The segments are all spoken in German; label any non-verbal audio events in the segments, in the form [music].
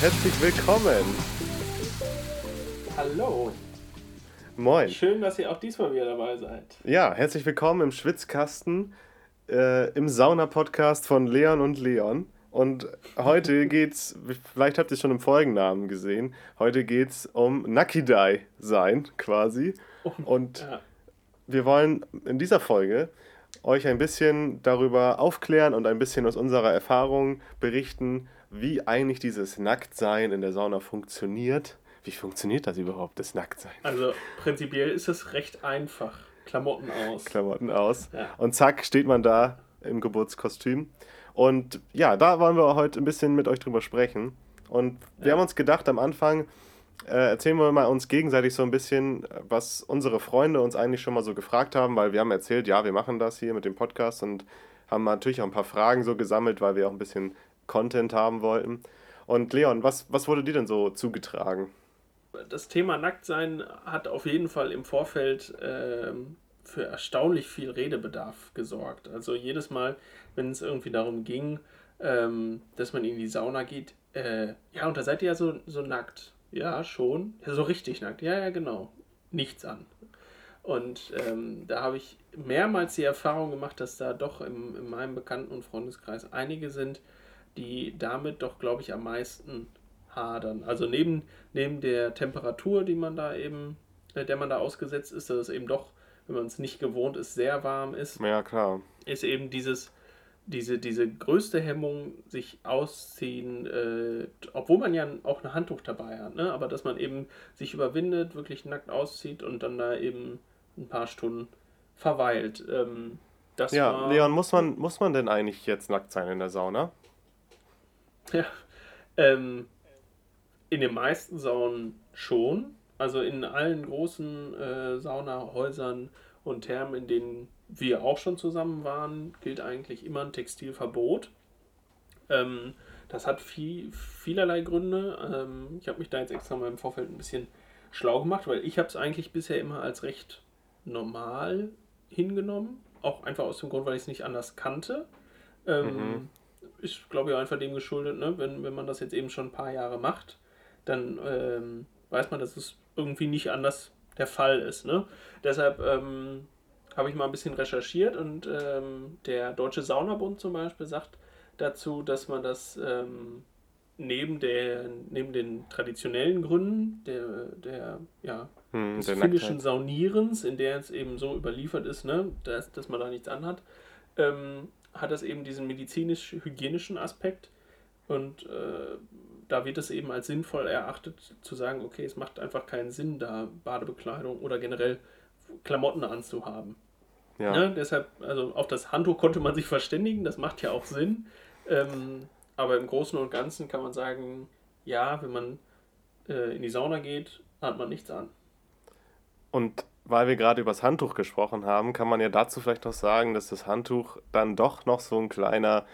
Herzlich willkommen. Hallo. Moin. Schön, dass ihr auch diesmal wieder dabei seid. Ja, herzlich willkommen im Schwitzkasten, äh, im Sauna-Podcast von Leon und Leon. Und heute [laughs] geht's, vielleicht habt ihr es schon im Folgennamen gesehen, heute geht's um Nakidai sein, quasi. Und Ja. wir wollen in dieser Folge euch ein bisschen darüber aufklären und ein bisschen aus unserer Erfahrung berichten, wie eigentlich dieses Nacktsein in der Sauna funktioniert. Wie funktioniert das überhaupt, das Nacktsein? Also prinzipiell ist es recht einfach. Klamotten aus. Klamotten aus. Ja. Und zack, steht man da im Geburtskostüm. Und ja, da wollen wir heute ein bisschen mit euch drüber sprechen. Und wir Ja. haben uns gedacht, am Anfang äh, erzählen wir mal uns gegenseitig so ein bisschen, was unsere Freunde uns eigentlich schon mal so gefragt haben, weil wir haben erzählt, ja, wir machen das hier mit dem Podcast und haben natürlich auch ein paar Fragen so gesammelt, weil wir auch ein bisschen Content haben wollten. Und Leon, was, was wurde dir denn so zugetragen? Das Thema Nacktsein hat auf jeden Fall im Vorfeld ähm, für erstaunlich viel Redebedarf gesorgt. Also jedes Mal, wenn es irgendwie darum ging, ähm, dass man in die Sauna geht, äh, ja, und da seid ihr ja so, so nackt. Ja, schon. Ja, so richtig nackt. Ja, ja, genau. Nichts an. Und ähm, da habe ich mehrmals die Erfahrung gemacht, dass da doch im, in meinem Bekannten- und Freundeskreis einige sind, die damit doch, glaube ich, am meisten hadern. Also neben, neben der Temperatur, die man da eben, äh, der man da ausgesetzt ist, dass es eben doch, wenn man es nicht gewohnt ist, sehr warm ist, Ja, klar. ist eben dieses, diese, diese größte Hemmung, sich ausziehen, äh, obwohl man ja auch ein Handtuch dabei hat, ne? aber dass man eben sich überwindet, wirklich nackt auszieht und dann da eben ein paar Stunden verweilt. Ähm, das Ja, Leon, muss man, muss man denn eigentlich jetzt nackt sein in der Sauna? Ja, ähm, in den meisten Saunen schon. Also in allen großen äh, Saunahäusern und Thermen, in denen wir auch schon zusammen waren, gilt eigentlich immer ein Textilverbot. Ähm, das hat viel, vielerlei Gründe. Ähm, ich habe mich da jetzt extra mal im Vorfeld ein bisschen schlau gemacht, weil ich habe es eigentlich bisher immer als recht normal hingenommen. Auch einfach aus dem Grund, weil ich es nicht anders kannte. Ähm, Mhm. Ist, glaube ich, einfach dem geschuldet, ne? wenn, wenn man das jetzt eben schon ein paar Jahre macht, dann ähm, weiß man, dass es irgendwie nicht anders der Fall ist. Ne? Deshalb ähm, habe ich mal ein bisschen recherchiert und ähm, der Deutsche Saunabund zum Beispiel sagt dazu, dass man das ähm, neben, der, neben den traditionellen Gründen der, der, ja, Hm, des finnischen. Saunierens, in der es eben so überliefert ist, ne, dass, dass man da nichts anhat, ähm, hat das eben diesen medizinisch-hygienischen Aspekt. Und äh, da wird es eben als sinnvoll erachtet, zu sagen, okay, es macht einfach keinen Sinn, da Badebekleidung oder generell Klamotten anzuhaben. Ja. Ne? Deshalb, also auf das Handtuch konnte man sich verständigen, das macht ja auch Sinn. Ähm, aber im Großen und Ganzen kann man sagen, ja, wenn man äh, in die Sauna geht, hat man nichts an. Und weil wir gerade über das Handtuch gesprochen haben, kann man ja dazu vielleicht noch sagen, dass das Handtuch dann doch noch so ein kleiner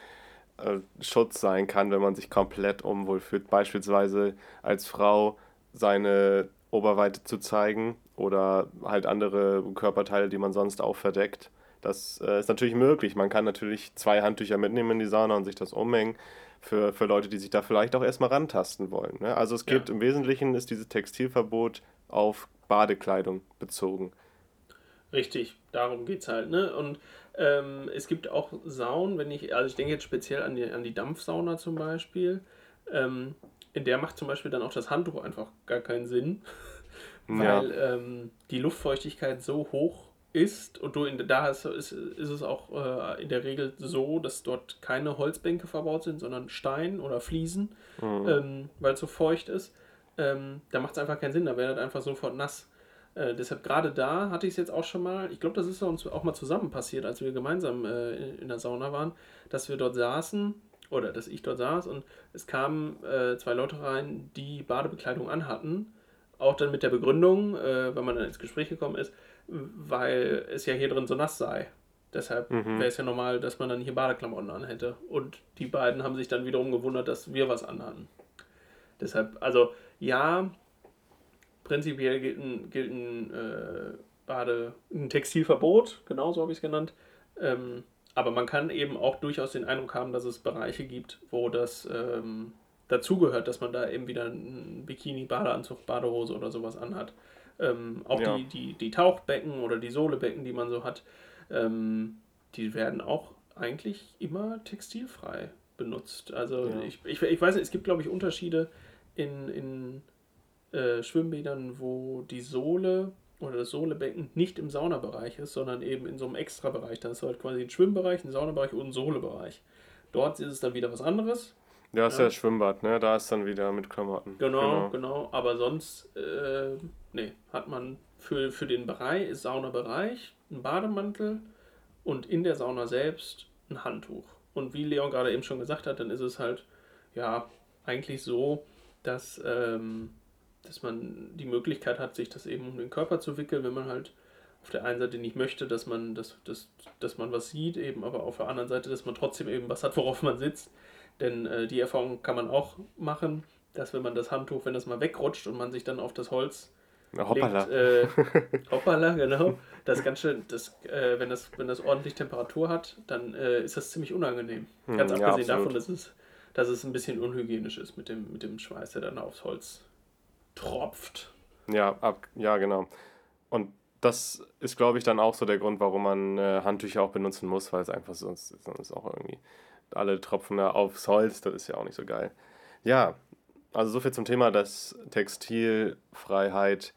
äh, Schutz sein kann, wenn man sich komplett unwohl fühlt. Beispielsweise als Frau seine Oberweite zu zeigen oder halt andere Körperteile, die man sonst auch verdeckt. Das äh, ist natürlich möglich. Man kann natürlich zwei Handtücher mitnehmen in die Sauna und sich das umhängen. Für, für Leute, die sich da vielleicht auch erstmal rantasten wollen. Ne? Also es geht Ja. im Wesentlichen ist dieses Textilverbot auf Badekleidung bezogen. Richtig, darum geht es halt. Ne? Und ähm, es gibt auch Saunen, wenn ich, also ich denke jetzt speziell an die, an die Dampfsauna zum Beispiel, ähm, in der macht zum Beispiel dann auch das Handtuch einfach gar keinen Sinn, [laughs] Ja. weil ähm, die Luftfeuchtigkeit so hoch ist und du in, da ist, ist, ist es auch äh, in der Regel so, dass dort keine Holzbänke verbaut sind, sondern Stein oder Fliesen, Mhm. ähm, weil es so feucht ist. Ähm, da macht es einfach keinen Sinn, da wäre das einfach sofort nass. Äh, deshalb gerade da hatte ich es jetzt auch schon mal, ich glaube, das ist uns auch mal zusammen passiert, als wir gemeinsam äh, in, in der Sauna waren, dass wir dort saßen oder dass ich dort saß und es kamen äh, zwei Leute rein, die Badebekleidung anhatten, auch dann mit der Begründung, äh, wenn man dann ins Gespräch gekommen ist, weil es ja hier drin so nass sei. Deshalb Mhm. wäre es ja normal, dass man dann hier Badeklamotten anhätte. Und die beiden haben sich dann wiederum gewundert, dass wir was anhatten. Deshalb, also ja, prinzipiell gilt ein, gilt ein, äh, Bade, ein Textilverbot, genauso habe ich es genannt. Ähm, aber man kann eben auch durchaus den Eindruck haben, dass es Bereiche gibt, wo das ähm, dazugehört, dass man da eben wieder einen Bikini, Badeanzug, Badehose oder sowas anhat. Ähm, auch ja. die, die, die Tauchbecken oder die Sohlebecken, die man so hat, ähm, die werden auch eigentlich immer textilfrei benutzt. Also ja. ich, ich, ich weiß nicht, es gibt glaube ich Unterschiede in, in äh, Schwimmbädern, wo die Sohle oder das Sohlebecken nicht im Saunabereich ist, sondern eben in so einem Extrabereich. Da ist halt quasi ein Schwimmbereich, ein Saunabereich und ein Sohlebereich. Dort ist es dann wieder was anderes. Ja, ist ja, ja Schwimmbad, ne? Da ist dann wieder mit Klamotten. Genau, genau. genau. Aber sonst, äh, nee, hat man für, für den Bereich, Saunabereich, einen Bademantel und in der Sauna selbst ein Handtuch. Und wie Leon gerade eben schon gesagt hat, dann ist es halt, ja, eigentlich so, dass, ähm, dass man die Möglichkeit hat, sich das eben um den Körper zu wickeln, wenn man halt auf der einen Seite nicht möchte, dass man, dass, dass, dass man was sieht, eben aber auf der anderen Seite, dass man trotzdem eben was hat, worauf man sitzt. Denn äh, die Erfahrung kann man auch machen, dass wenn man das Handtuch, wenn das mal wegrutscht und man sich dann auf das Holz hoppala. Legt, äh, hoppala, genau. Das ganz schön, das, äh, wenn, das, wenn das ordentlich Temperatur hat, dann äh, ist das ziemlich unangenehm. Hm, ganz abgesehen ja, davon, dass es, dass es ein bisschen unhygienisch ist mit dem, mit dem Schweiß, der dann aufs Holz tropft. Ja, ab, ja, genau. Und das ist, glaube ich, dann auch so der Grund, warum man äh, Handtücher auch benutzen muss, weil es einfach sonst, sonst auch irgendwie alle Tropfen da aufs Holz, das ist ja auch nicht so geil. Ja, also so viel zum Thema, dass Textilfreiheit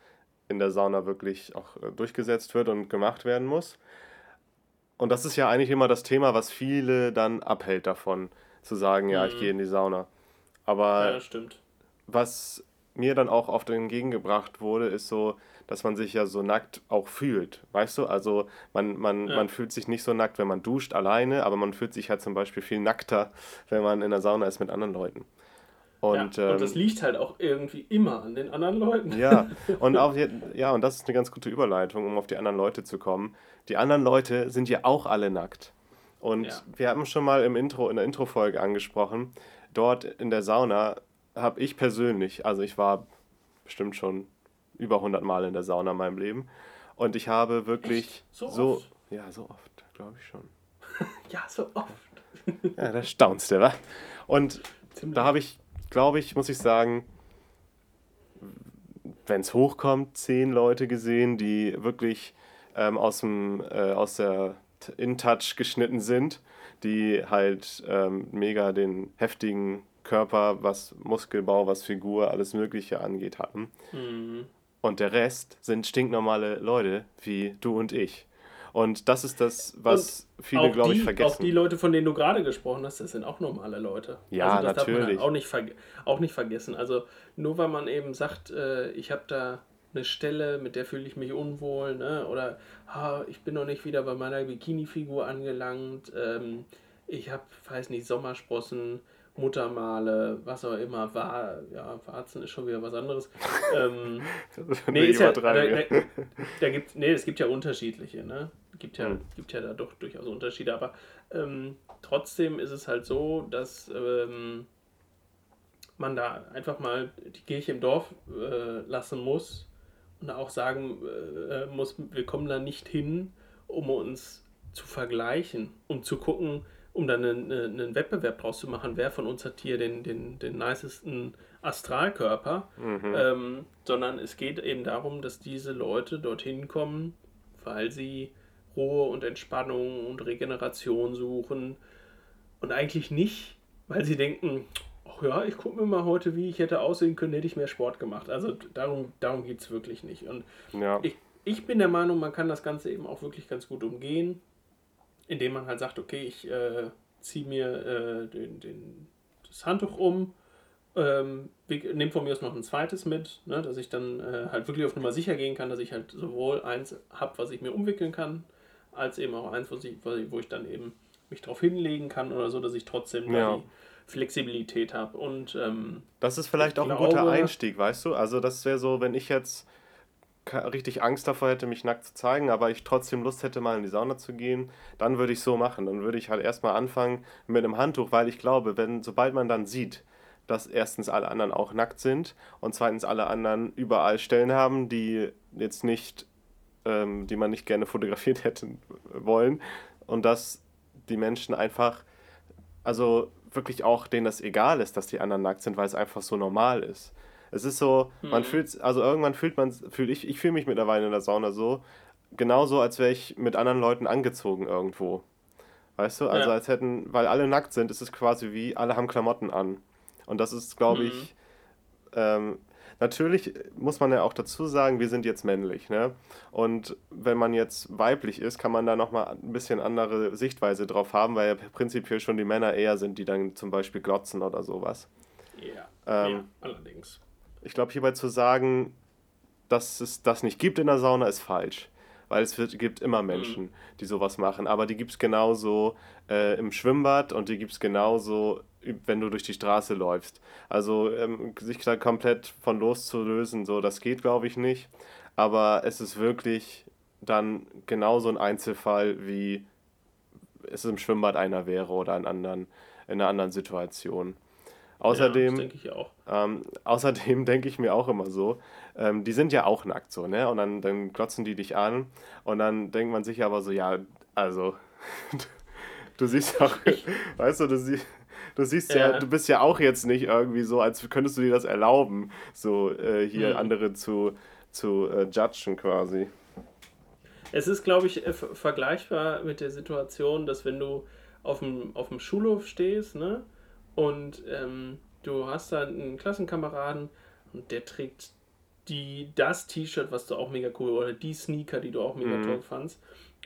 in der Sauna wirklich auch äh, durchgesetzt wird und gemacht werden muss. Und das ist ja eigentlich immer das Thema, was viele dann abhält davon, zu sagen, ja, ich mhm. gehe in die Sauna. Aber ja, stimmt. was mir dann auch oft entgegengebracht wurde, ist so, dass man sich ja so nackt auch fühlt. Weißt du? Also man, man, ja. man fühlt sich nicht so nackt, wenn man duscht alleine, aber man fühlt sich halt zum Beispiel viel nackter, wenn man in der Sauna ist mit anderen Leuten. Und, ja, und das ähm, liegt halt auch irgendwie immer an den anderen Leuten. Ja, [laughs] und auch, ja, und das ist eine ganz gute Überleitung, um auf die anderen Leute zu kommen. Die anderen Leute sind ja auch alle nackt. Und ja. wir haben schon mal im Intro, in der Intro-Folge angesprochen, dort in der Sauna habe ich persönlich, also ich war bestimmt schon über 100 Mal in der Sauna in meinem Leben. Und ich habe wirklich so, so oft? ja, so oft, glaube ich schon. [laughs] ja, so oft. ja, da staunst du, wa? Und Ziemlich. da habe ich, glaube ich, muss ich sagen, wenn es hochkommt, zehn Leute gesehen, die wirklich ähm, aus, dem, äh, aus der In-Touch geschnitten sind, die halt ähm, mega den heftigen Körper, was Muskelbau, was Figur, alles Mögliche angeht, hatten. Mhm. Und der Rest sind stinknormale Leute wie du und ich. Und das ist das, was und viele, glaube ich, vergessen. Auch die Leute, von denen du gerade gesprochen hast, das sind auch normale Leute. Ja, also das natürlich. Darf man auch nicht, auch nicht vergessen. Also nur weil man eben sagt, äh, ich habe da eine Stelle, mit der fühle ich mich unwohl, ne? oder ah, ich bin noch nicht wieder bei meiner Bikini-Figur angelangt, ähm, ich habe, weiß nicht, Sommersprossen, Muttermale, was auch immer, war, ja, Warzen ist schon wieder was anderes. [laughs] ähm, nee, ist ja, da, da, da gibt, nee, es gibt ja unterschiedliche, ne? Gibt ja, mhm. gibt ja da doch durchaus Unterschiede, aber ähm, trotzdem ist es halt so, dass ähm, man da einfach mal die Kirche im Dorf äh, lassen muss und auch sagen äh, muss, wir kommen da nicht hin, um uns zu vergleichen, um zu gucken, um dann einen, einen, Wettbewerb draus zu machen, wer von uns hat hier den, den, den nicesten Astralkörper, mhm. ähm, sondern es geht eben darum, dass diese Leute dorthin kommen, weil sie Ruhe und Entspannung und Regeneration suchen und eigentlich nicht, weil sie denken, ach ja, ich gucke mir mal heute, wie ich hätte aussehen können, hätte ich mehr Sport gemacht. Also darum, darum geht es wirklich nicht. Und ja. ich, ich bin der Meinung, man kann das Ganze eben auch wirklich ganz gut umgehen indem man halt sagt, okay, ich äh, ziehe mir äh, den, den, das Handtuch um, ähm, nehme von mir aus noch ein zweites mit, ne, dass ich dann äh, halt wirklich auf Nummer sicher gehen kann, dass ich halt sowohl eins habe, was ich mir umwickeln kann, als eben auch eins, wo ich, wo ich dann eben mich drauf hinlegen kann oder so, dass ich trotzdem ja. die Flexibilität habe. Und ähm, das ist vielleicht auch glaube, ein guter Einstieg, weißt du? Also das wäre so, wenn ich jetzt richtig Angst davor hätte, mich nackt zu zeigen, aber ich trotzdem Lust hätte, mal in die Sauna zu gehen, dann würde ich so machen. Dann würde ich halt erstmal anfangen mit einem Handtuch, weil ich glaube, wenn, sobald man dann sieht, dass erstens alle anderen auch nackt sind und zweitens alle anderen überall Stellen haben, die jetzt nicht, ähm, die man nicht gerne [laughs] fotografiert hätte wollen und dass die Menschen einfach, also wirklich auch denen das egal ist, dass die anderen nackt sind, weil es einfach so normal ist. Es ist so, man mhm. fühlt, also irgendwann fühlt man, fühl ich, ich fühle mich mittlerweile in der Sauna so, genauso als wäre ich mit anderen Leuten angezogen irgendwo. Weißt du? Also ja. als hätten, weil alle nackt sind, ist es quasi wie, alle haben Klamotten an. Und das ist, glaube mhm. ich, ähm, natürlich muss man ja auch dazu sagen, wir sind jetzt männlich, ne? Und wenn man jetzt weiblich ist, kann man da nochmal ein bisschen andere Sichtweise drauf haben, weil ja prinzipiell schon die Männer eher sind, die dann zum Beispiel glotzen oder sowas. Ja, ähm, ja allerdings. Ich glaube, hierbei zu sagen, dass es das nicht gibt in der Sauna, ist falsch weil es wird, gibt immer mhm. Menschen, die sowas machen. Aber die gibt es genauso äh, im Schwimmbad und die gibt es genauso, wenn du durch die Straße läufst. Also ähm, sich da komplett von loszulösen, so, das geht, glaube ich, nicht. Aber es ist wirklich dann genauso ein Einzelfall, wie es im Schwimmbad einer wäre oder in, anderen, in einer anderen Situation. Außerdem, ja, denke ich auch. Ähm, außerdem [laughs] denke ich mir auch immer so, ähm, die sind ja auch nackt so, ne? Und dann, dann glotzen die dich an und dann denkt man sich aber so, ja, also, [laughs] du siehst auch, weißt du, du siehst. Du siehst ja. ja. du bist ja auch jetzt nicht irgendwie so, als könntest du dir das erlauben, so äh, hier mhm. andere zu, zu äh, judgen quasi. Es ist, glaube ich, äh, vergleichbar mit der Situation, dass wenn du auf dem, auf dem Schulhof stehst, ne? Und ähm, du hast da einen Klassenkameraden und der trägt die, das T-Shirt, was du auch mega cool, oder die Sneaker, die du auch mega mhm. toll fandst.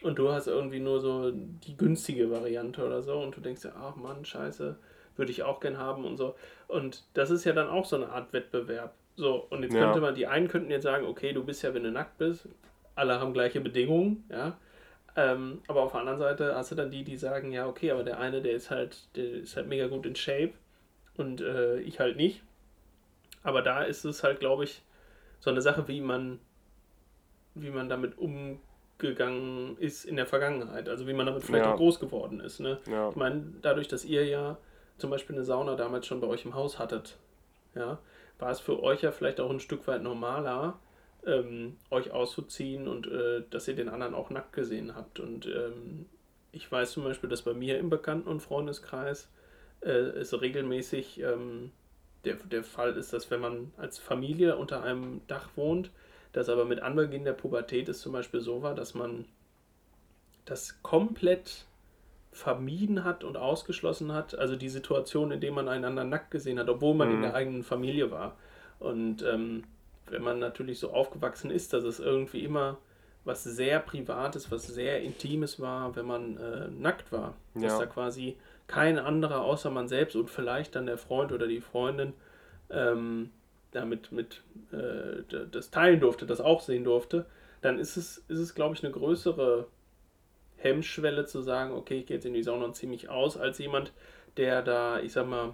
Und du hast irgendwie nur so die günstige Variante oder so und du denkst dir, ach Mann, scheiße, würde ich auch gern haben und so. Und das ist ja dann auch so eine Art Wettbewerb. So, und jetzt ja. könnte man, die einen könnten jetzt sagen, okay, du bist ja, wenn du nackt bist, alle haben gleiche Bedingungen, ja. Ähm, aber auf der anderen Seite hast du dann die, die sagen, ja, okay, aber der eine, der ist halt, der ist halt mega gut in Shape und äh, ich halt nicht. Aber da ist es halt, glaube ich, so eine Sache, wie man, wie man damit umgegangen ist in der Vergangenheit. Also wie man damit vielleicht ja. auch groß geworden ist. Ne? Ja. Ich meine, dadurch, dass ihr ja zum Beispiel eine Sauna damals schon bei euch im Haus hattet, ja, war es für euch ja vielleicht auch ein Stück weit normaler, ähm, euch auszuziehen und äh, dass ihr den anderen auch nackt gesehen habt. Und ähm, ich weiß zum Beispiel, dass bei mir im Bekannten- und Freundeskreis äh, es regelmäßig ähm, der, der Fall ist, dass wenn man als Familie unter einem Dach wohnt, das aber mit Anbeginn der Pubertät es zum Beispiel so war, dass man das komplett vermieden hat und ausgeschlossen hat, also die Situation, in der man einander nackt gesehen hat, obwohl man mhm. in der eigenen Familie war. Und ähm, wenn man natürlich so aufgewachsen ist, dass es irgendwie immer was sehr Privates, was sehr Intimes war, wenn man äh, nackt war. Ja. Dass da quasi kein anderer außer man selbst und vielleicht dann der Freund oder die Freundin ähm, damit mit, äh, das teilen durfte, das auch sehen durfte, dann ist es, ist es glaube ich, eine größere Hemmschwelle zu sagen, okay, ich gehe jetzt in die Sauna und ziehe mich aus, als jemand, der da, ich sag mal,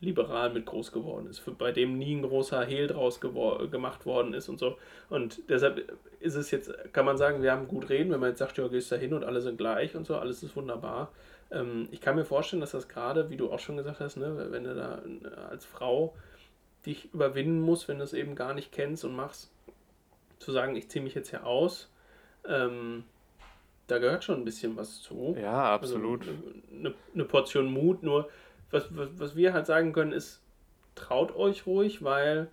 liberal mit groß geworden ist, bei dem nie ein großer Hehl draus gemacht worden ist und so. Und deshalb ist es jetzt, kann man sagen, wir haben gut reden, wenn man jetzt sagt, ja, gehst da hin und alle sind gleich und so, alles ist wunderbar. Ähm, ich kann mir vorstellen, dass das gerade, wie du auch schon gesagt hast, ne, wenn du da als Frau dich überwinden musst, wenn du es eben gar nicht kennst und machst, zu sagen, ich ziehe mich jetzt hier aus, ähm, da gehört schon ein bisschen was zu. Ja, also absolut. Also eine, eine Portion Mut, nur was, was, was wir halt sagen können, ist, traut euch ruhig, weil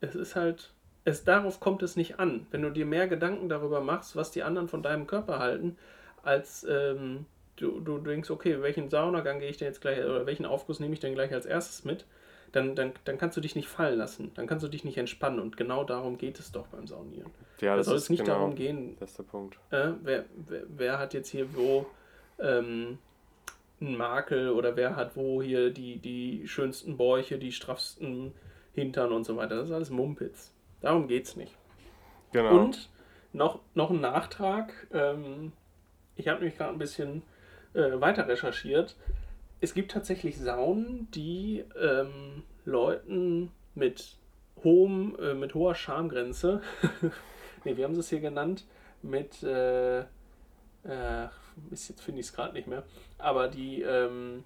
es ist halt, es darauf kommt es nicht an. Wenn du dir mehr Gedanken darüber machst, was die anderen von deinem Körper halten, als ähm, du, du denkst, okay, welchen Saunagang gehe ich denn jetzt gleich, oder welchen Aufguss nehme ich denn gleich als erstes mit, dann, dann, dann kannst du dich nicht fallen lassen. Dann kannst du dich nicht entspannen. Und genau darum geht es doch beim Saunieren. Ja, das da soll es nicht genau darum gehen. Das ist der Punkt. Äh, wer, wer, wer, hat jetzt hier wo ähm, einen Makel oder wer hat wo hier die, die schönsten Bäuche, die straffsten Hintern und so weiter. Das ist alles Mumpitz. Darum geht es nicht. Genau. Und noch, noch ein Nachtrag. Ähm, ich habe nämlich gerade ein bisschen äh, weiter recherchiert. Es gibt tatsächlich Saunen, die ähm, Leuten mit hohem, äh, mit hoher Schamgrenze, [laughs] ne, wie haben sie es hier genannt? Mit äh, äh, jetzt finde ich es gerade nicht mehr, aber die, ähm,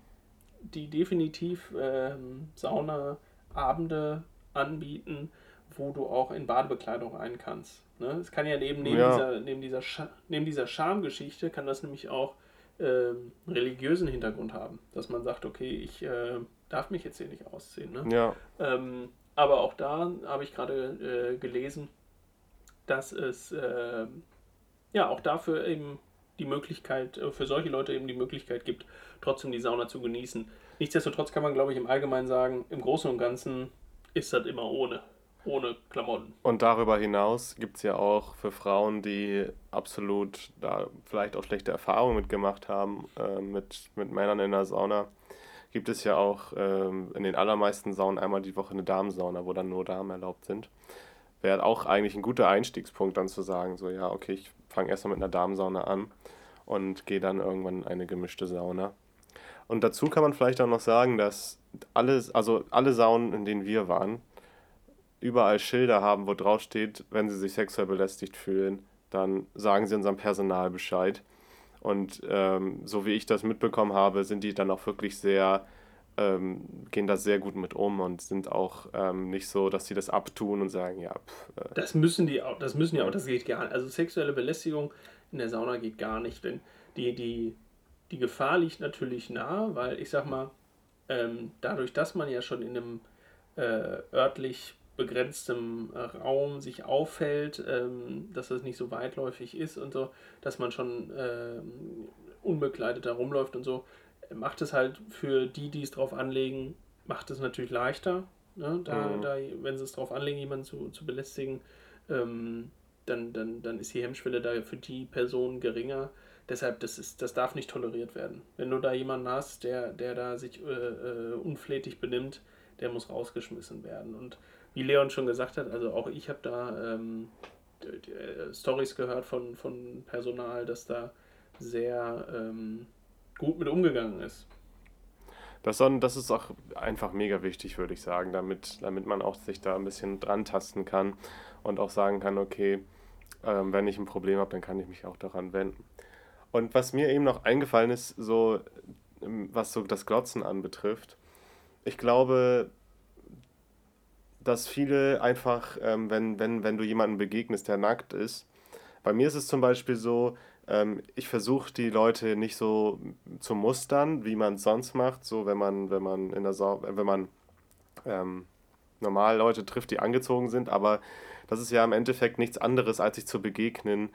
die definitiv ähm, Saunaabende anbieten, wo du auch in Badebekleidung rein kannst. Ne? Es kann ja neben, neben, ja. Dieser, neben, dieser, neben dieser Schamgeschichte, kann das nämlich auch ähm, religiösen Hintergrund haben. Dass man sagt, okay, ich äh, darf mich jetzt hier nicht ausziehen. Ne? Ja. Ähm, aber auch da habe ich gerade äh, gelesen, dass es äh, ja auch dafür eben die Möglichkeit, äh, für solche Leute eben die Möglichkeit gibt, trotzdem die Sauna zu genießen. Nichtsdestotrotz kann man, glaube ich, im Allgemeinen sagen, im Großen und Ganzen ist das immer ohne. Ohne Klamotten. Und darüber hinaus gibt es ja auch für Frauen, die absolut da vielleicht auch schlechte Erfahrungen mitgemacht haben, äh, mit, mit Männern in der Sauna, gibt es ja auch ähm, in den allermeisten Saunen einmal die Woche eine Damensauna, wo dann nur Damen erlaubt sind. Wäre auch eigentlich ein guter Einstiegspunkt, dann zu sagen, so ja, okay, ich fange erstmal mit einer Damensauna an und gehe dann irgendwann in eine gemischte Sauna. Und dazu kann man vielleicht auch noch sagen, dass alles, also alle Saunen, in denen wir waren, überall Schilder haben, wo drauf steht, wenn sie sich sexuell belästigt fühlen, dann sagen sie unserem Personal Bescheid. Und ähm, so wie ich das mitbekommen habe, sind die dann auch wirklich sehr, ähm, gehen da sehr gut mit um und sind auch ähm, nicht so, dass sie das abtun und sagen, ja. Pff, äh. Das müssen die auch, das müssen ja auch, das geht gar nicht. Also sexuelle Belästigung in der Sauna geht gar nicht, denn die, die, die Gefahr liegt natürlich nah, weil ich sag mal, ähm, dadurch, dass man ja schon in einem äh, örtlich begrenztem Raum sich aufhält, ähm, dass das nicht so weitläufig ist und so, dass man schon ähm, unbekleidet herumläuft und so, macht es halt für die, die es drauf anlegen, macht es natürlich leichter. Ne? Da, mhm. da, wenn sie es drauf anlegen, jemanden zu, zu belästigen, ähm, dann, dann, dann ist die Hemmschwelle da für die Person geringer. Deshalb, das, ist, das darf nicht toleriert werden. Wenn du da jemanden hast, der, der da sich äh, äh, unflätig benimmt, der muss rausgeschmissen werden. Und wie Leon schon gesagt hat, also auch ich habe da ähm, äh, Stories gehört von, von Personal, dass da sehr ähm, gut mit umgegangen ist. Das, das ist auch einfach mega wichtig, würde ich sagen, damit, damit man auch sich da ein bisschen dran tasten kann und auch sagen kann, okay, ähm, wenn ich ein Problem habe, dann kann ich mich auch daran wenden. Und was mir eben noch eingefallen ist, so ähm, was so das Glotzen anbetrifft, ich glaube, dass viele einfach, ähm, wenn, wenn, wenn du jemanden begegnest, der nackt ist, bei mir ist es zum Beispiel so, ähm, ich versuche die Leute nicht so zu mustern, wie man es sonst macht, so wenn man, wenn man in der Sau wenn man ähm, normal Leute trifft, die angezogen sind, aber das ist ja im Endeffekt nichts anderes, als sich zu begegnen,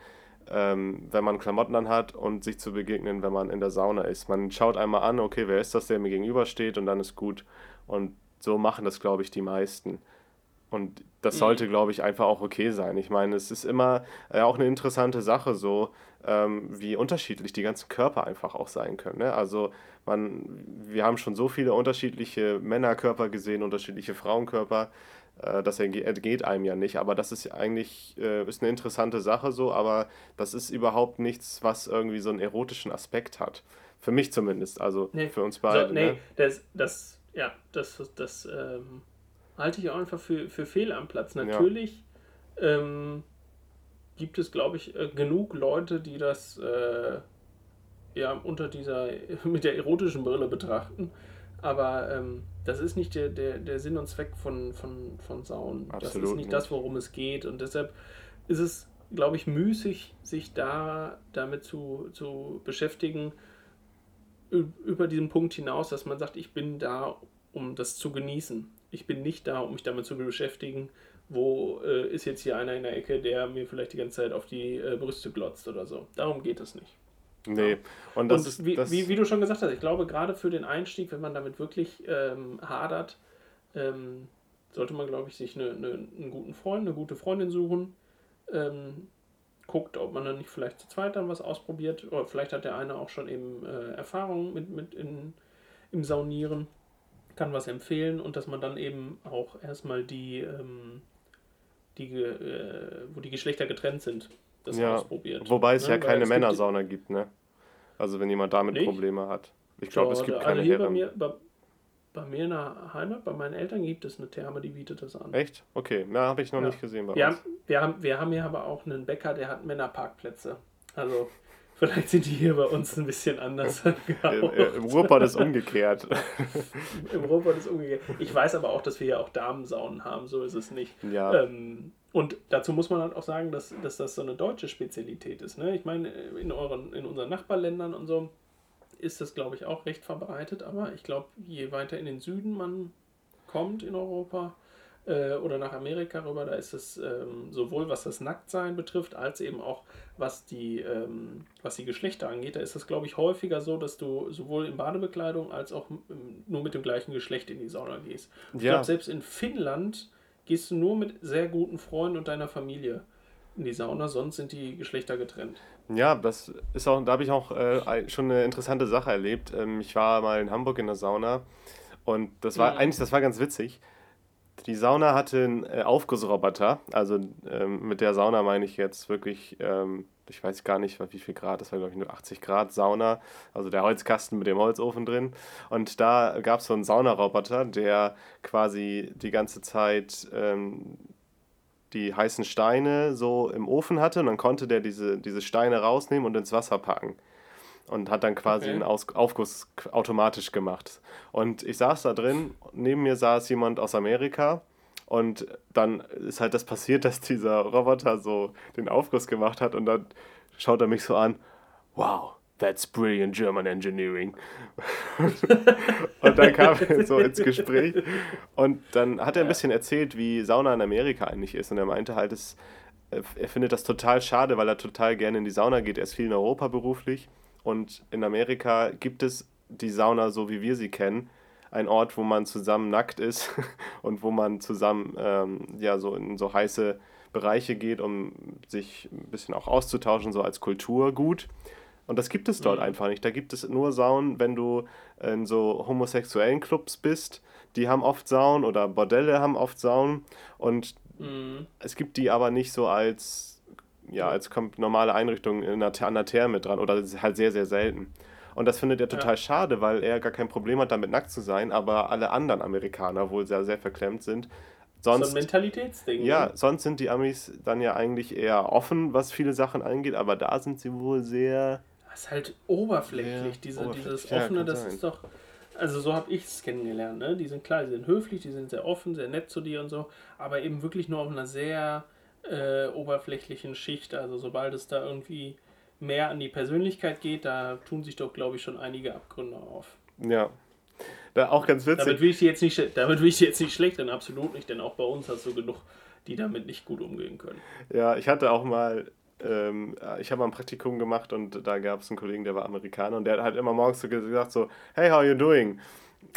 ähm, wenn man Klamotten anhat und sich zu begegnen, wenn man in der Sauna ist. Man schaut einmal an, okay, wer ist das, der mir gegenübersteht und dann ist gut. Und so machen das, glaube ich, die meisten. Und das sollte, mhm. glaube ich, einfach auch okay sein. Ich meine, es ist immer äh, auch eine interessante Sache, so ähm, wie unterschiedlich die ganzen Körper einfach auch sein können. Ne? Also man, wir haben schon so viele unterschiedliche Männerkörper gesehen, unterschiedliche Frauenkörper. Äh, das entgeht einem ja nicht. Aber das ist eigentlich äh, ist eine interessante Sache so, aber das ist überhaupt nichts, was irgendwie so einen erotischen Aspekt hat. Für mich zumindest, also nee. für uns beide. So, nee, ne? das, das, ja, das, das, ähm halte ich auch einfach für, für fehl am Platz. Natürlich ja. ähm, gibt es, glaube ich, äh, genug Leute, die das äh, ja unter dieser, [laughs] mit der erotischen Brille betrachten. Aber ähm, das ist nicht der, der, der Sinn und Zweck von, von, von Sauen. Absolut das ist nicht, nicht das, worum es geht. Und deshalb ist es, glaube ich, müßig, sich da damit zu, zu beschäftigen, über diesen Punkt hinaus, dass man sagt, ich bin da, um das zu genießen ich bin nicht da, um mich damit zu beschäftigen, wo äh, ist jetzt hier einer in der Ecke, der mir vielleicht die ganze Zeit auf die äh, Brüste glotzt oder so. Darum geht es nicht. Nee, ja. und das und ist. Wie, das wie, wie, du schon gesagt hast, ich glaube, gerade für den Einstieg, wenn man damit wirklich ähm, hadert, ähm, sollte man, glaube ich, sich eine, eine, einen guten Freund, eine gute Freundin suchen. Ähm, guckt, ob man dann nicht vielleicht zu zweit dann was ausprobiert. Oder vielleicht hat der eine auch schon eben äh, Erfahrung mit, mit in, im Saunieren kann was empfehlen und dass man dann eben auch erstmal die, ähm, die äh, wo die Geschlechter getrennt sind, das ja, ausprobiert. Wobei es ne? ja keine Männersauna gibt, ne? Also wenn jemand damit nicht? Probleme hat. Ich glaube, es gibt keine Herren. Bei mir, bei, bei mir in der Heimat, bei meinen Eltern gibt es eine Therme, die bietet das an. Echt? Okay, na, habe ich noch ja. nicht gesehen bei wir uns. Haben, wir, haben, wir haben hier aber auch einen Bäcker, der hat Männerparkplätze. Also Vielleicht sind die hier bei uns ein bisschen anders [laughs] Im Ruhrpott ist umgekehrt. [laughs] Im Ruhrpott ist umgekehrt. Ich weiß aber auch, dass wir ja auch Damensaunen haben, so ist es nicht. Ja. Ähm, und dazu muss man halt auch sagen, dass, dass das so eine deutsche Spezialität ist. Ne? Ich meine, in, euren, in unseren Nachbarländern und so ist das, glaube ich, auch recht verbreitet. Aber ich glaube, je weiter in den Süden man kommt in Europa äh, oder nach Amerika rüber, da ist es ähm, sowohl was das Nacktsein betrifft, als eben auch was die, ähm, was die Geschlechter angeht. Da ist es, glaube ich, häufiger so, dass du sowohl in Badebekleidung als auch nur mit dem gleichen Geschlecht in die Sauna gehst. Ja. Ich glaube, selbst in Finnland gehst du nur mit sehr guten Freunden und deiner Familie in die Sauna, sonst sind die Geschlechter getrennt. Ja, das ist auch, da habe ich auch äh, schon eine interessante Sache erlebt. Ähm, ich war mal in Hamburg in der Sauna und das war mhm. eigentlich, das war ganz witzig. Die Sauna hatte einen äh, Aufgussroboter, also ähm, mit der Sauna meine ich jetzt wirklich, ähm, ich weiß gar nicht, wie viel Grad, das war glaube ich nur 80 Grad Sauna, also der Holzkasten mit dem Holzofen drin. Und da gab es so einen Saunaroboter, der quasi die ganze Zeit ähm, die heißen Steine so im Ofen hatte und dann konnte der diese, diese Steine rausnehmen und ins Wasser packen. Und hat dann quasi okay. einen Aus Aufguss automatisch gemacht. Und ich saß da drin, neben mir saß jemand aus Amerika und dann ist halt das passiert, dass dieser Roboter so den Aufguss gemacht hat und dann schaut er mich so an, wow, That's brilliant German engineering. [laughs] und dann kam er so ins Gespräch und dann hat er ein bisschen erzählt, wie Sauna in Amerika eigentlich ist. Und er meinte halt, es, er findet das total schade, weil er total gerne in die Sauna geht. Er ist viel in Europa beruflich und in Amerika gibt es die Sauna so, wie wir sie kennen. Ein Ort, wo man zusammen nackt ist [laughs] und wo man zusammen ähm, ja, so in so heiße Bereiche geht, um sich ein bisschen auch auszutauschen, so als Kulturgut. Und das gibt es dort mhm. einfach nicht. Da gibt es nur Saunen, wenn du in so homosexuellen Clubs bist. Die haben oft Saunen oder Bordelle haben oft Saunen. Und mhm. es gibt die aber nicht so als, ja, als normale Einrichtung in einer, an der Therme dran. Oder halt sehr, sehr selten. Und das findet er total ja. schade, weil er gar kein Problem hat, damit nackt zu sein, aber alle anderen Amerikaner wohl sehr, sehr verklemmt sind. Sonst, so ein Mentalitätsding. Ja, ne? sonst sind die Amis dann ja eigentlich eher offen, was viele Sachen angeht, aber da sind sie wohl sehr das ist halt oberflächlich, diese, oberflächlich. dieses offene, ja, das sein. ist doch. Also so habe ich es kennengelernt, ne? Die sind klar, die sind höflich, die sind sehr offen, sehr nett zu dir und so, aber eben wirklich nur auf einer sehr äh, oberflächlichen Schicht. Also sobald es da irgendwie mehr an die Persönlichkeit geht, da tun sich doch, glaube ich, schon einige Abgründe auf. Ja. Da auch ganz witzig. Damit will ich jetzt nicht, damit will ich jetzt nicht schlecht, denn absolut nicht, denn auch bei uns hast du genug, die damit nicht gut umgehen können. Ja, ich hatte auch mal ähm, ich habe mal ein Praktikum gemacht und da gab es einen Kollegen, der war Amerikaner und der hat halt immer morgens so gesagt so, hey, how you doing?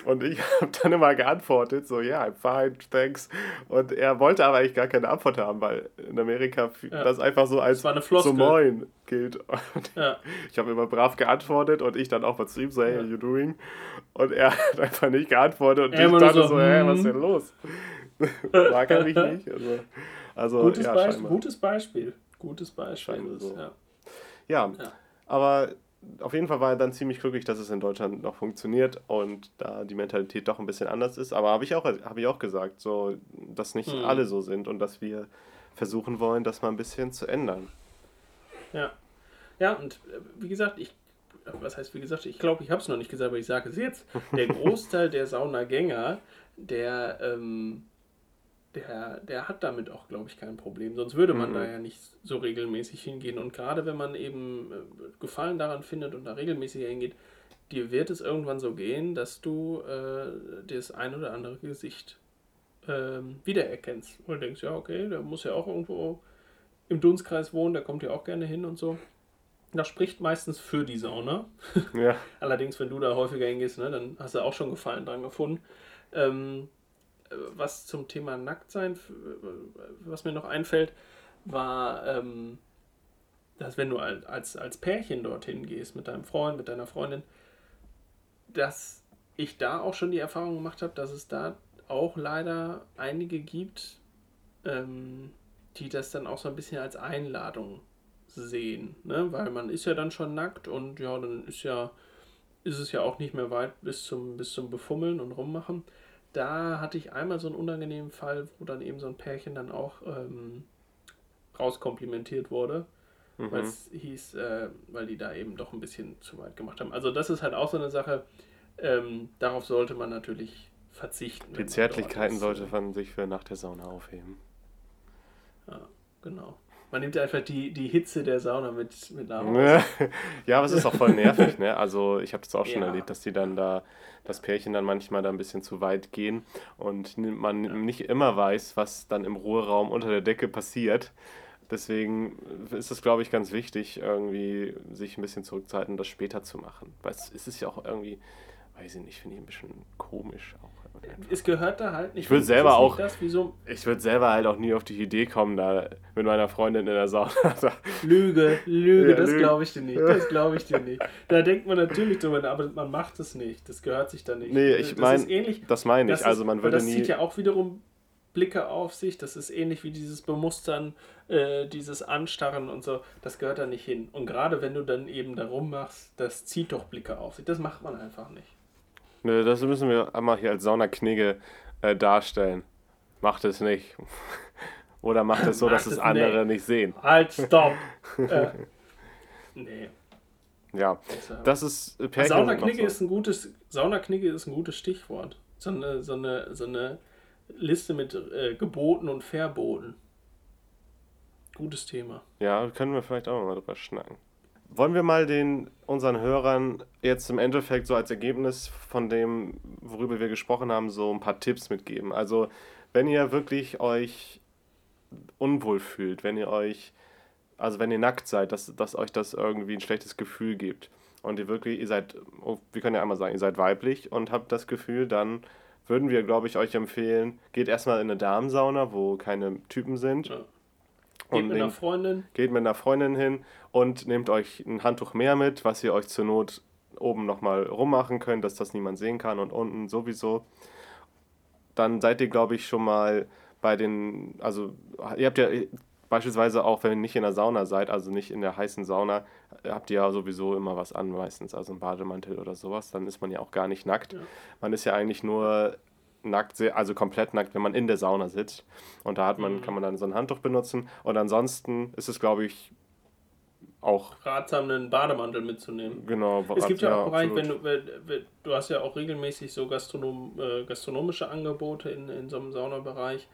Und ich [laughs] habe dann immer geantwortet, so, ja, yeah, I'm fine, thanks. Und er wollte aber eigentlich gar keine Antwort haben, weil in Amerika ja. das einfach so als so moin gilt. Und ja. [laughs] Ich habe immer brav geantwortet und ich dann auch mal zu ihm so, hey, ja. you doing? Und er [laughs] hat einfach nicht geantwortet und ich dachte so, so hey, was ist denn hm. los? Mag er mich nicht? Also, also gutes, ja, Beisp gutes Beispiel. Gutes Beispiel. Ist, so. ja. Ja, ja, aber auf jeden Fall war er dann ziemlich glücklich, dass es in Deutschland noch funktioniert und da die Mentalität doch ein bisschen anders ist. Aber habe ich, auch, hab ich auch gesagt, so, dass nicht hm. alle so sind und dass wir versuchen wollen, das mal ein bisschen zu ändern. Ja. Ja, und äh, wie gesagt, ich, was heißt wie gesagt, ich glaube, ich habe es noch nicht gesagt, aber ich sage es jetzt. Der [laughs] Großteil der Saunagänger, der ähm, der, der hat damit auch, glaube ich, kein Problem. Sonst würde man mhm. da ja nicht so regelmäßig hingehen. Und gerade wenn man eben äh, Gefallen daran findet und da regelmäßig hingeht, dir wird es irgendwann so gehen, dass du äh, das ein oder andere Gesicht äh, wiedererkennst. Und denkst, ja, okay, der muss ja auch irgendwo im Dunstkreis wohnen, der kommt ja auch gerne hin und so. Das spricht meistens für die Sauna. Ja. [laughs] Allerdings, wenn du da häufiger hingehst, ne, dann hast du auch schon Gefallen dran gefunden. Ähm, was zum Thema Nacktsein, was mir noch einfällt, war, ähm, dass wenn du als, als Pärchen dorthin gehst, mit deinem Freund, mit deiner Freundin, dass ich da auch schon die Erfahrung gemacht habe, dass es da auch leider einige gibt, ähm, die das dann auch so ein bisschen als Einladung sehen, ne? weil man ist ja dann schon nackt und ja, dann ist ja ist es ja auch nicht mehr weit bis zum bis zum Befummeln und rummachen da hatte ich einmal so einen unangenehmen Fall, wo dann eben so ein Pärchen dann auch ähm, rauskomplimentiert wurde, mhm. weil es hieß, äh, weil die da eben doch ein bisschen zu weit gemacht haben. Also das ist halt auch so eine Sache, ähm, darauf sollte man natürlich verzichten. Die Zärtlichkeiten sollte man sich für nach der Sauna aufheben. Ja, genau. Man nimmt einfach die, die Hitze der Sauna mit, mit nach Hause. ja, aber es ist auch voll nervig, ne? Also ich habe das auch schon ja. erlebt, dass die dann da, das Pärchen dann manchmal da ein bisschen zu weit gehen und man ja. nicht immer weiß, was dann im Ruheraum unter der Decke passiert. Deswegen ist es, glaube ich, ganz wichtig, irgendwie sich ein bisschen zurückzuhalten, das später zu machen. Weil es ist ja auch irgendwie, weiß ich nicht, finde ich ein bisschen komisch auch. Es gehört da halt nicht. Ich würde selber auch. Das, wieso? Ich würde selber halt auch nie auf die Idee kommen, da mit meiner Freundin in der Sauna. [laughs] Lüge, Lüge, ja, das glaube ich dir nicht. Das glaube ich dir nicht. [laughs] Da denkt man natürlich drüber, aber man macht es nicht. Das gehört sich da nicht. Nee, ich meine, das meine ich. Also man würde das nie. Das zieht ja auch wiederum Blicke auf sich. Das ist ähnlich wie dieses Bemustern, äh, dieses Anstarren und so. Das gehört da nicht hin. Und gerade wenn du dann eben darum machst, das zieht doch Blicke auf sich. Das macht man einfach nicht. Nö, das müssen wir einmal hier als Saunaknigge äh, darstellen. Macht es nicht. [laughs] Oder macht es so, macht dass es, andere nee. nicht sehen. Halt, stopp! [laughs] äh, nee. Ja, das ist äh, Saunaknigge so. ist ein gutes Saunaknigge ist ein gutes Stichwort. So eine, so eine, so eine Liste mit äh, Geboten und Verboten. Gutes Thema. Ja, können wir vielleicht auch mal drüber schnacken. Wollen wir mal den unseren Hörern jetzt im Endeffekt so als Ergebnis von dem, worüber wir gesprochen haben, so ein paar Tipps mitgeben? Also, wenn ihr wirklich euch unwohl fühlt, wenn ihr euch, also wenn ihr nackt seid, dass, dass euch das irgendwie ein schlechtes Gefühl gibt und ihr wirklich, ihr seid, oh, wir können ja einmal sagen, ihr seid weiblich und habt das Gefühl, dann würden wir, glaube ich, euch empfehlen, geht erstmal in eine Damensauna, wo keine Typen sind. Ja Geht mit einer Freundin. Geht mit einer Freundin hin und nehmt euch ein Handtuch mehr mit, was ihr euch zur Not oben nochmal rummachen könnt, dass das niemand sehen kann und unten sowieso. Dann seid ihr, glaube ich, schon mal bei den, also ihr habt ja beispielsweise auch, wenn ihr nicht in der Sauna seid, also nicht in der heißen Sauna, habt ihr ja sowieso immer was an, meistens, also ein Bademantel oder sowas, dann ist man ja auch gar nicht nackt. Ja. Man ist ja eigentlich nur nackt, also komplett nackt, wenn man in der Sauna sitzt. Und da hat man, mhm. kann man dann so ein Handtuch benutzen. Und ansonsten ist es, glaube ich, auch ratsam, einen Bademantel mitzunehmen. Genau. Es gibt ja auch Bereich, wenn du, wenn, du hast ja auch regelmäßig so Gastronom, äh, gastronomische Angebote in, in so einem Saunabereich.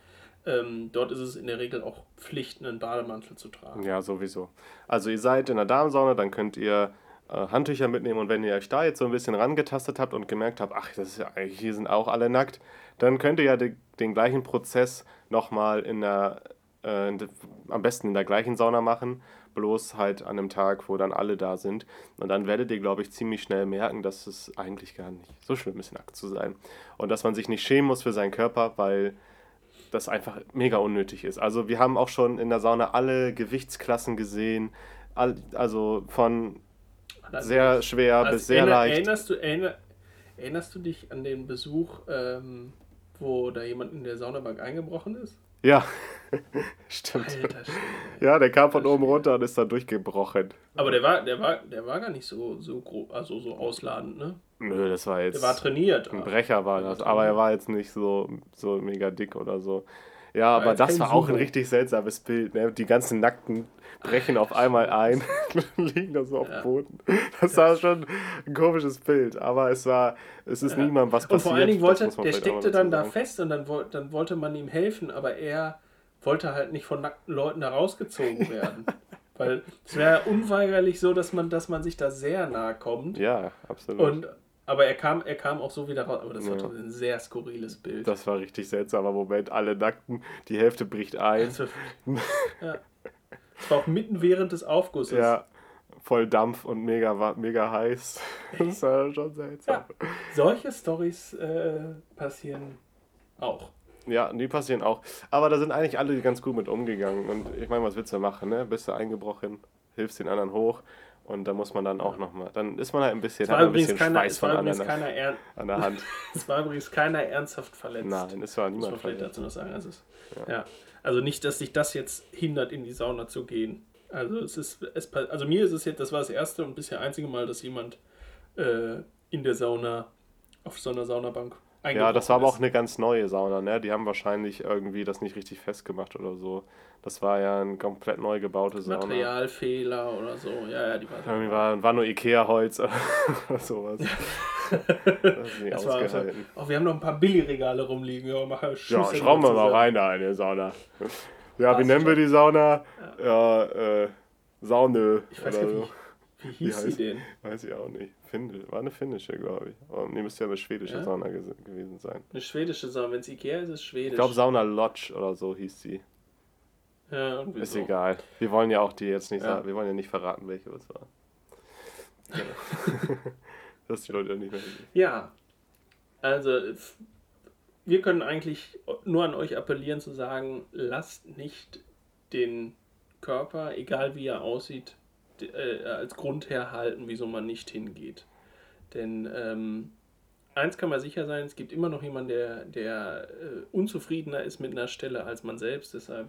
Ähm, dort ist es in der Regel auch Pflicht, einen Bademantel zu tragen. Ja, sowieso. Also ihr seid in der Damensauna, dann könnt ihr Handtücher mitnehmen und wenn ihr euch da jetzt so ein bisschen rangetastet habt und gemerkt habt, ach, das ist ja, hier sind auch alle nackt, dann könnt ihr ja de, den gleichen Prozess nochmal in der, äh, in de, am besten in der gleichen Sauna machen, bloß halt an einem Tag, wo dann alle da sind. Und dann werdet ihr, glaube ich, ziemlich schnell merken, dass es eigentlich gar nicht so schlimm ist, nackt zu sein. Und dass man sich nicht schämen muss für seinen Körper, weil das einfach mega unnötig ist. Also wir haben auch schon in der Sauna alle Gewichtsklassen gesehen, also von sehr schwer also bis sehr erinner, leicht. Erinnerst du, erinner, erinnerst du dich an den Besuch, ähm, wo da jemand in der Saunabank eingebrochen ist? Ja, [laughs] stimmt. Alter, ja, der kam von oben runter und ist dann durchgebrochen. Aber der war, der war, der war gar nicht so, so grob, also so ausladend, ne? Nö, das war jetzt. Der war trainiert. Ein Brecher war das, aber er war jetzt nicht so, so mega dick oder so. Ja, aber das war auch ein richtig seltsames Bild. Ne? Die ganzen nackten brechen auf einmal ein, [laughs] liegen da so auf dem Boden. Das war schon ein komisches Bild, aber es war, es ist ja. niemandem was passiert. Und vor allen Dingen wollte, der steckte dann da fest und dann, dann wollte man ihm helfen, aber er wollte halt nicht von nackten Leuten da rausgezogen [laughs] werden. Weil es wäre unweigerlich so, dass man, dass man sich da sehr nahe kommt. Ja, absolut. Und, aber er kam, er kam auch so wieder raus. Aber das war ja. ein sehr skurriles Bild. Das war richtig seltsamer Moment. Alle Nackten, die Hälfte bricht ein. [laughs] ja. Es war auch mitten während des Aufgusses. Ja, voll Dampf und mega, mega heiß. [laughs] Das war schon seltsam. Ja, solche Stories äh, passieren auch. Ja, die passieren auch. Aber da sind eigentlich alle ganz gut mit umgegangen. Und ich meine, was willst du machen, ne? Bist du eingebrochen, hilfst den anderen hoch und da muss man dann auch nochmal, dann ist man halt ein bisschen, hat ein bisschen keiner, Schweiß von an, der, an der Hand. [laughs] es war übrigens keiner ernsthaft verletzt. Nein, es war niemand das verletzt. dazu noch sagen. Also, es, ja. ja. Also nicht, dass sich das jetzt hindert, in die Sauna zu gehen. Also es ist, es, also mir ist es jetzt, das war das erste und bisher einzige Mal, dass jemand äh, in der Sauna auf so einer Saunabank ja, das war aber auch eine ganz neue Sauna, ne? Die haben wahrscheinlich irgendwie das nicht richtig festgemacht oder so. Das war ja ein komplett neu gebaute Sauna. Materialfehler oder so. Ja, ja, die war. Irgendwie war, war nur Ikea-Holz oder [laughs] sowas. [laughs] das. War auch, wir haben noch ein paar Billigregale rumliegen. Ja, mach Ja, schrauben wir mal rein da in die Sauna. Ja, wie nennen wir die Sauna? Ja, ja äh, Saune. Ich weiß oder so. Wie, hieß sie denn? Weiß ich auch nicht. Finde, war eine finnische, glaube ich. Aber nee, müsste ja eine schwedische ja? Sauna gewesen sein. Eine schwedische Sauna. Wenn es Ikea ist, ist es schwedisch. Ich glaube Sauna Lodge oder so hieß sie. Ja, irgendwie Ist so. egal. Wir wollen ja auch die jetzt nicht ja. sagen. Wir wollen ja nicht verraten, welche es war. [laughs] Dass die Leute nicht mehr hinsehen. Ja. Also, wir können eigentlich nur an euch appellieren zu sagen, lasst nicht den Körper, egal wie er aussieht, äh, als Grund herhalten, wieso man nicht hingeht. Denn ähm, eins kann man sicher sein, es gibt immer noch jemanden, der, der äh, unzufriedener ist mit einer Stelle als man selbst. Deshalb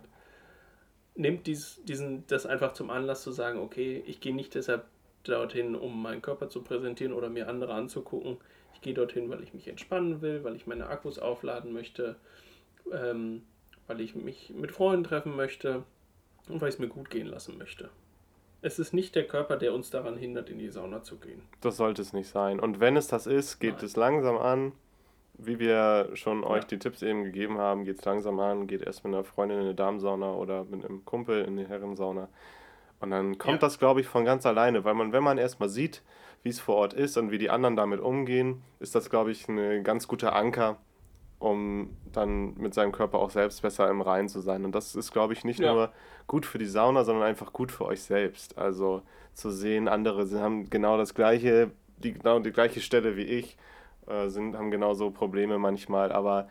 nehmt dies, diesen, das einfach zum Anlass zu sagen, okay, ich gehe nicht deshalb dorthin, um meinen Körper zu präsentieren oder mir andere anzugucken. Ich gehe dorthin, weil ich mich entspannen will, weil ich meine Akkus aufladen möchte, ähm, weil ich mich mit Freunden treffen möchte und weil ich es mir gut gehen lassen möchte. Es ist nicht der Körper, der uns daran hindert, in die Sauna zu gehen. Das sollte es nicht sein. Und wenn es das ist, geht Nein. es langsam an. Wie wir schon ja. euch die Tipps eben gegeben haben, geht es langsam an. Geht erst mit einer Freundin in eine Damensauna oder mit einem Kumpel in die Herrensauna. Und dann kommt ja. das, glaube ich, von ganz alleine, weil man, wenn man erstmal sieht, wie es vor Ort ist und wie die anderen damit umgehen, ist das, glaube ich, ein ganz guter Anker, um dann mit seinem Körper auch selbst besser im Reinen zu sein. Und das ist, glaube ich, nicht ja. nur gut für die Sauna, sondern einfach gut für euch selbst. Also zu sehen, andere haben genau das gleiche, die, genau die gleiche Stelle wie ich, äh, sind, haben genauso Probleme manchmal, aber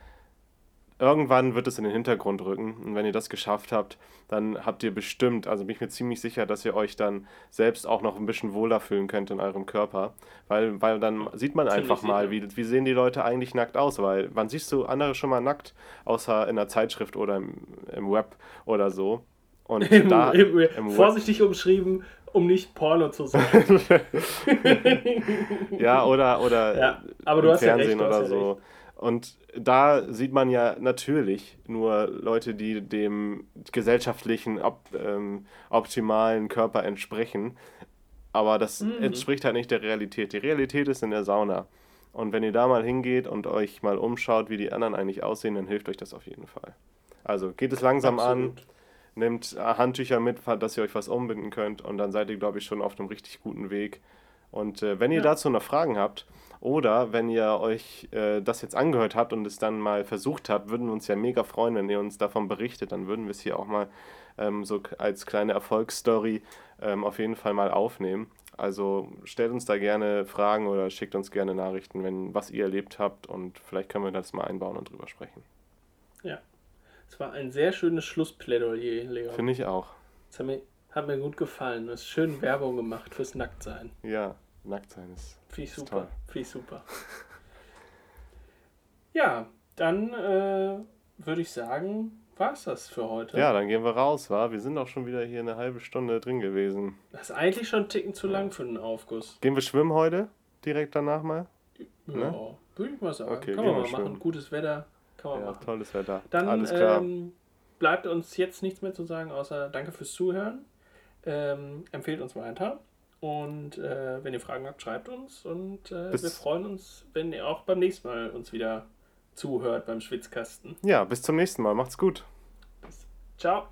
irgendwann wird es in den Hintergrund rücken. Und wenn ihr das geschafft habt, dann habt ihr bestimmt, also bin ich mir ziemlich sicher, dass ihr euch dann selbst auch noch ein bisschen wohler fühlen könnt in eurem Körper. Weil, weil dann sieht man einfach mal, wie, wie sehen die Leute eigentlich nackt aus. Weil wann siehst du andere schon mal nackt, außer in einer Zeitschrift oder im, im Web oder so. Und [laughs] Im, da, im, im vorsichtig umschrieben, um nicht Porno zu sagen. [laughs] ja, oder, oder ja, aber du hast Fernsehen ja recht, oder so. Ja und da sieht man ja natürlich nur Leute, die dem gesellschaftlichen op ähm, optimalen Körper entsprechen. Aber das mhm. entspricht halt nicht der Realität. Die Realität ist in der Sauna. Und wenn ihr da mal hingeht und euch mal umschaut, wie die anderen eigentlich aussehen, dann hilft euch das auf jeden Fall. Also geht es langsam Absolut. an, nehmt Handtücher mit, dass ihr euch was umbinden könnt und dann seid ihr, glaube ich, schon auf einem richtig guten Weg. Und äh, wenn ihr ja. dazu noch Fragen habt, oder wenn ihr euch äh, das jetzt angehört habt und es dann mal versucht habt, würden wir uns ja mega freuen, wenn ihr uns davon berichtet. Dann würden wir es hier auch mal ähm, so als kleine Erfolgsstory ähm, auf jeden Fall mal aufnehmen. Also stellt uns da gerne Fragen oder schickt uns gerne Nachrichten, wenn was ihr erlebt habt und vielleicht können wir das mal einbauen und drüber sprechen. Ja, es war ein sehr schönes Schlussplädoyer, Leo. Finde ich auch. Das hat mir, hat mir gut gefallen. Du hast schön Werbung gemacht fürs Nacktsein. Ja, Nacktsein ist viel super. Viel super. [laughs] ja, dann äh, würde ich sagen, war es das für heute. Ja, dann gehen wir raus, wa? Wir sind auch schon wieder hier eine halbe Stunde drin gewesen. Das ist eigentlich schon ein Ticken zu lang für einen Aufguss. Gehen wir schwimmen heute? Direkt danach mal? Ja, ne? würde ich mal sagen. Okay, kann man mal schwimmen. machen. Gutes Wetter. Kann man ja, machen. Tolles Wetter. Dann Alles klar. Ähm, bleibt uns jetzt nichts mehr zu sagen, außer danke fürs Zuhören. Ähm, empfehlt uns weiter. Und äh, wenn ihr Fragen habt, schreibt uns und äh, wir freuen uns, wenn ihr auch beim nächsten Mal uns wieder zuhört beim Schwitzkasten. Ja, bis zum nächsten Mal. Macht's gut. Bis. Ciao.